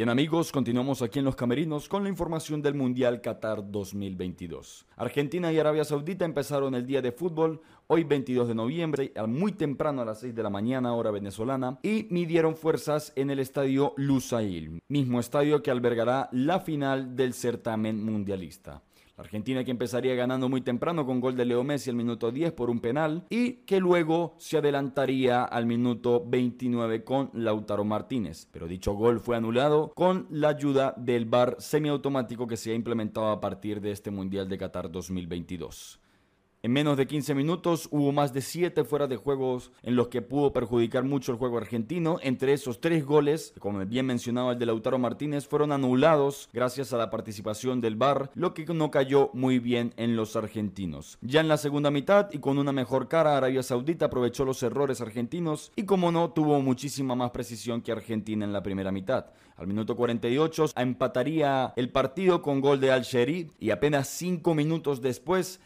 Bien amigos, continuamos aquí en los camerinos con la información del Mundial Qatar 2022. Argentina y Arabia Saudita empezaron el día de fútbol hoy 22 de noviembre, muy temprano a las 6 de la mañana hora venezolana, y midieron fuerzas en el estadio Lusail, mismo estadio que albergará la final del certamen mundialista. Argentina que empezaría ganando muy temprano con gol de Leo Messi al minuto 10 por un penal y que luego se adelantaría al minuto 29 con Lautaro Martínez. Pero dicho gol fue anulado con la ayuda del VAR semiautomático que se ha implementado a partir de este Mundial de Qatar 2022. En menos de 15 minutos hubo más de 7 fuera de juegos en los que pudo perjudicar mucho el juego argentino. Entre esos tres goles, como bien mencionaba el de Lautaro Martínez, fueron anulados gracias a la participación del VAR, lo que no cayó muy bien en los argentinos. Ya en la segunda mitad y con una mejor cara, Arabia Saudita aprovechó los errores argentinos y como no, tuvo muchísima más precisión que Argentina en la primera mitad. Al minuto 48 empataría el partido con gol de Al-Sheri y apenas 5 minutos después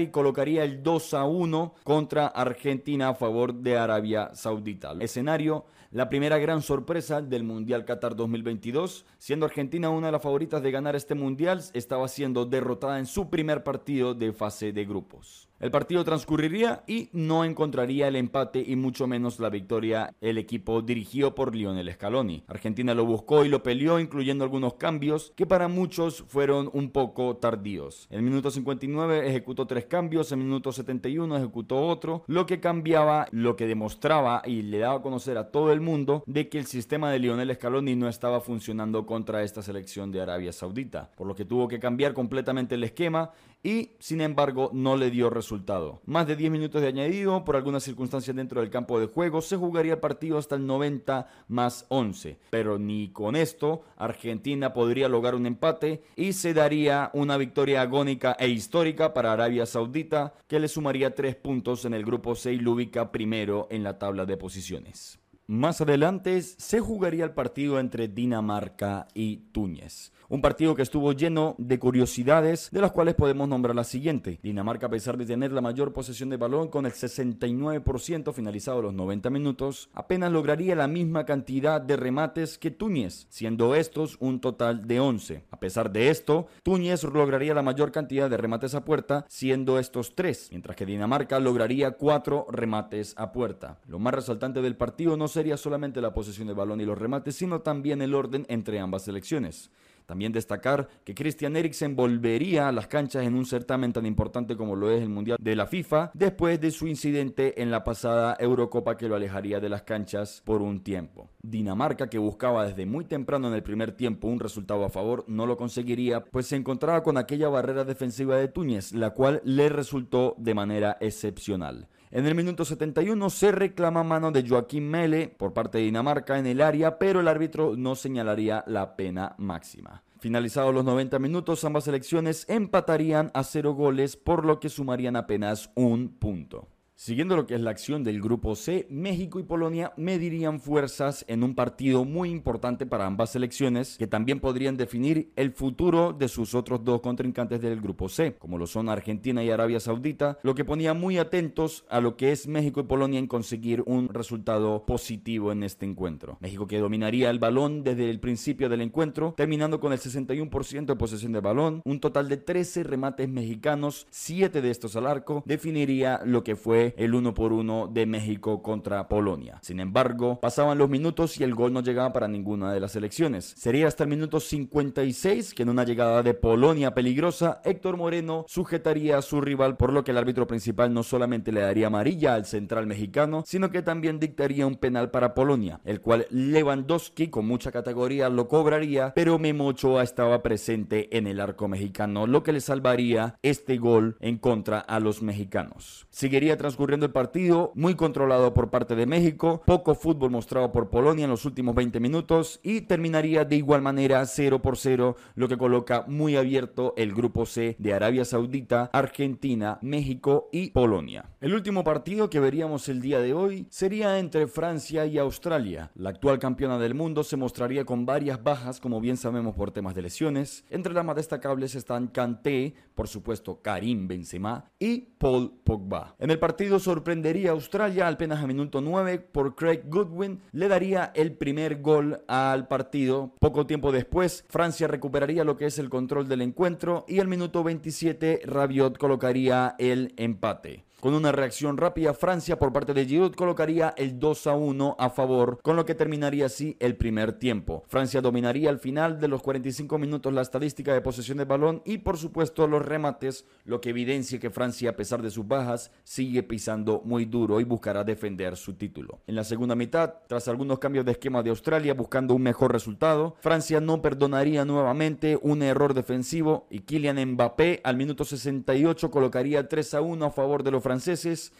Al-Dawsari colocaría el 2 a 1 contra Argentina a favor de Arabia Saudita. El escenario, la primera gran sorpresa del Mundial Qatar 2022, siendo Argentina una de las favoritas de ganar este Mundial, estaba siendo derrotada en su primer partido de fase de grupos. El partido transcurriría y no encontraría el empate y mucho menos la victoria el equipo dirigido por Lionel Scaloni. Argentina lo buscó y lo peleó, incluyendo algunos cambios que para muchos fueron un poco tardíos. En el minuto 59 ejecutó tres cambios, en el minuto 71 ejecutó otro, lo que cambiaba, lo que demostraba y le daba a conocer a todo el mundo de que el sistema de Lionel Scaloni no estaba funcionando contra esta selección de Arabia Saudita, por lo que tuvo que cambiar completamente el esquema y sin embargo no le dio resultado. Más de 10 minutos de añadido, por algunas circunstancias dentro del campo de juego, se jugaría el partido hasta el 90 más 11. Pero ni con esto Argentina podría lograr un empate y se daría una victoria agónica e histórica para Arabia Saudita que le sumaría 3 puntos en el grupo C y lo primero en la tabla de posiciones. Más adelante se jugaría el partido entre Dinamarca y Túnez. Un partido que estuvo lleno de curiosidades, de las cuales podemos nombrar la siguiente. Dinamarca, a pesar de tener la mayor posesión de balón con el 69% finalizado los 90 minutos, apenas lograría la misma cantidad de remates que Túñez, siendo estos un total de 11. A pesar de esto, Túñez lograría la mayor cantidad de remates a puerta, siendo estos 3, mientras que Dinamarca lograría 4 remates a puerta. Lo más resaltante del partido no sería solamente la posesión de balón y los remates, sino también el orden entre ambas selecciones. También destacar que Christian Eriksen volvería a las canchas en un certamen tan importante como lo es el Mundial de la FIFA después de su incidente en la pasada Eurocopa que lo alejaría de las canchas por un tiempo. Dinamarca, que buscaba desde muy temprano en el primer tiempo un resultado a favor, no lo conseguiría, pues se encontraba con aquella barrera defensiva de Túñez, la cual le resultó de manera excepcional. En el minuto 71 se reclama mano de Joaquín Mele por parte de Dinamarca en el área, pero el árbitro no señalaría la pena máxima. Finalizados los 90 minutos, ambas selecciones empatarían a cero goles, por lo que sumarían apenas un punto. Siguiendo lo que es la acción del grupo C, México y Polonia medirían fuerzas en un partido muy importante para ambas selecciones que también podrían definir el futuro de sus otros dos contrincantes del grupo C, como lo son Argentina y Arabia Saudita, lo que ponía muy atentos a lo que es México y Polonia en conseguir un resultado positivo en este encuentro. México que dominaría el balón desde el principio del encuentro, terminando con el 61% de posesión de balón, un total de 13 remates mexicanos, 7 de estos al arco, definiría lo que fue el uno por uno de México contra Polonia. Sin embargo, pasaban los minutos y el gol no llegaba para ninguna de las selecciones. Sería hasta el minuto 56 que en una llegada de Polonia peligrosa, Héctor Moreno sujetaría a su rival, por lo que el árbitro principal no solamente le daría amarilla al central mexicano, sino que también dictaría un penal para Polonia, el cual Lewandowski con mucha categoría lo cobraría, pero Memo Ochoa estaba presente en el arco mexicano, lo que le salvaría este gol en contra a los mexicanos. Seguiría transcurriendo el partido, muy controlado por parte de México, poco fútbol mostrado por Polonia en los últimos 20 minutos y terminaría de igual manera 0 por 0, lo que coloca muy abierto el grupo C de Arabia Saudita, Argentina, México y Polonia. El último partido que veríamos el día de hoy sería entre Francia y Australia. La actual campeona del mundo se mostraría con varias bajas, como bien sabemos por temas de lesiones. Entre las más destacables están Kanté, por supuesto Karim Benzema y Paul Pogba. En el partido sorprendería a Australia al apenas a minuto 9 por Craig Goodwin, le daría el primer gol al partido. Poco tiempo después, Francia recuperaría lo que es el control del encuentro y al minuto 27 Rabiot colocaría el empate. Con una reacción rápida, Francia por parte de Giroud colocaría el 2 a 1 a favor, con lo que terminaría así el primer tiempo. Francia dominaría al final de los 45 minutos la estadística de posesión de balón y por supuesto los remates, lo que evidencia que Francia a pesar de sus bajas sigue pisando muy duro y buscará defender su título. En la segunda mitad, tras algunos cambios de esquema de Australia buscando un mejor resultado, Francia no perdonaría nuevamente un error defensivo y Kylian Mbappé al minuto 68 colocaría 3 a 1 a favor de los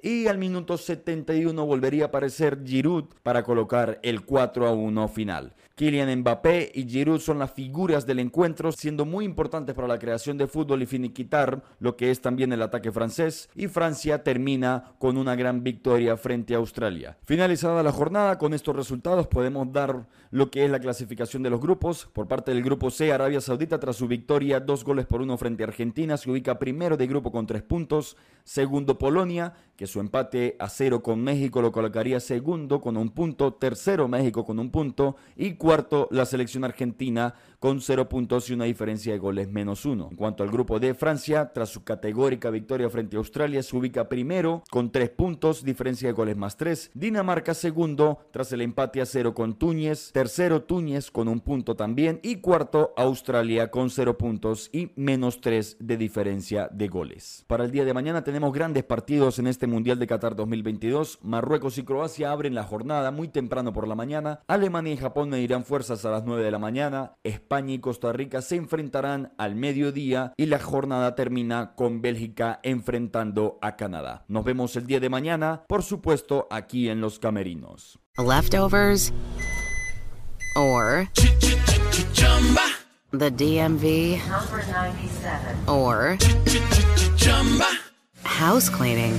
y al minuto 71 volvería a aparecer Giroud para colocar el 4 a 1 final. Kylian Mbappé y Giroud son las figuras del encuentro, siendo muy importantes para la creación de fútbol y finiquitar lo que es también el ataque francés. Y Francia termina con una gran victoria frente a Australia. Finalizada la jornada, con estos resultados podemos dar lo que es la clasificación de los grupos. Por parte del grupo C, Arabia Saudita, tras su victoria, dos goles por uno frente a Argentina, se ubica primero de grupo con tres puntos. Segundo, Polonia, que su empate a cero con México lo colocaría segundo con un punto. Tercero, México con un punto. Y cuarto, la selección argentina con cero puntos y una diferencia de goles menos uno. En cuanto al grupo de Francia, tras su categórica victoria frente a Australia, se ubica primero con tres puntos, diferencia de goles más tres. Dinamarca segundo, tras el empate a cero con Túñez. Tercero, Túñez con un punto también. Y cuarto, Australia con cero puntos y menos tres de diferencia de goles. Para el día de mañana tenemos grandes partidos en este Mundial de Qatar 2022. Marruecos y Croacia abren la jornada muy temprano por la mañana. Alemania y Japón medirán fuerzas a las 9 de la mañana. Y Costa Rica se enfrentarán al mediodía y la jornada termina con Bélgica enfrentando a Canadá. Nos vemos el día de mañana, por supuesto, aquí en Los Camerinos. Leftovers or the DMV Number 97. or house cleaning